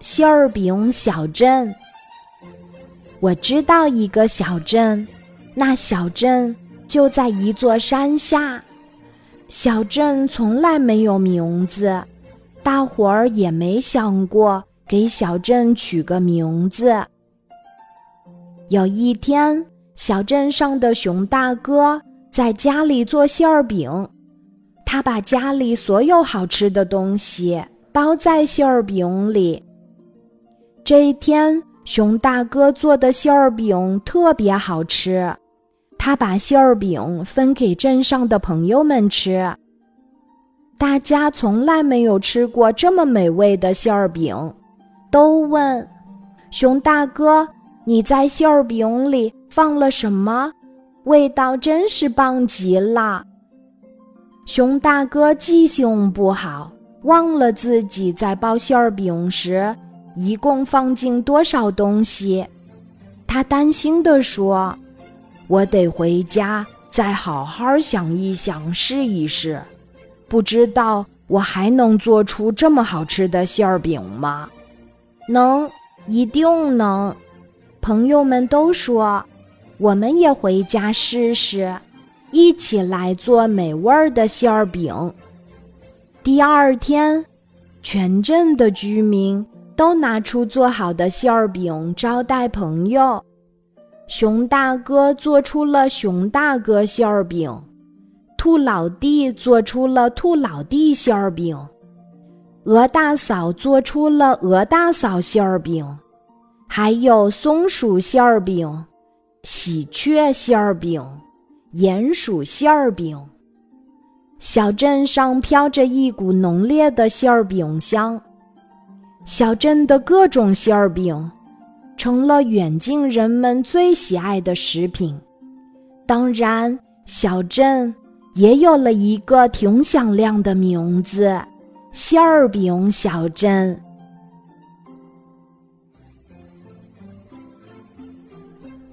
馅儿饼小镇。我知道一个小镇，那小镇就在一座山下。小镇从来没有名字，大伙儿也没想过给小镇取个名字。有一天，小镇上的熊大哥在家里做馅儿饼，他把家里所有好吃的东西包在馅儿饼里。这一天，熊大哥做的馅儿饼特别好吃，他把馅儿饼分给镇上的朋友们吃。大家从来没有吃过这么美味的馅儿饼，都问熊大哥：“你在馅儿饼里放了什么？味道真是棒极了。”熊大哥记性不好，忘了自己在包馅儿饼时。一共放进多少东西？他担心地说：“我得回家再好好想一想，试一试。不知道我还能做出这么好吃的馅儿饼吗？”能，一定能。朋友们都说：“我们也回家试试，一起来做美味的馅儿饼。”第二天，全镇的居民。都拿出做好的馅儿饼招待朋友。熊大哥做出了熊大哥馅儿饼，兔老弟做出了兔老弟馅儿饼，鹅大嫂做出了鹅大嫂馅儿饼，还有松鼠馅儿饼、喜鹊馅儿饼、鼹鼠馅儿饼。小镇上飘着一股浓烈的馅儿饼香。小镇的各种馅儿饼，成了远近人们最喜爱的食品。当然，小镇也有了一个挺响亮的名字——馅儿饼小镇。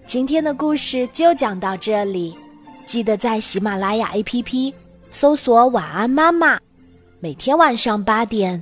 今天的故事就讲到这里，记得在喜马拉雅 APP 搜索“晚安妈妈”，每天晚上八点。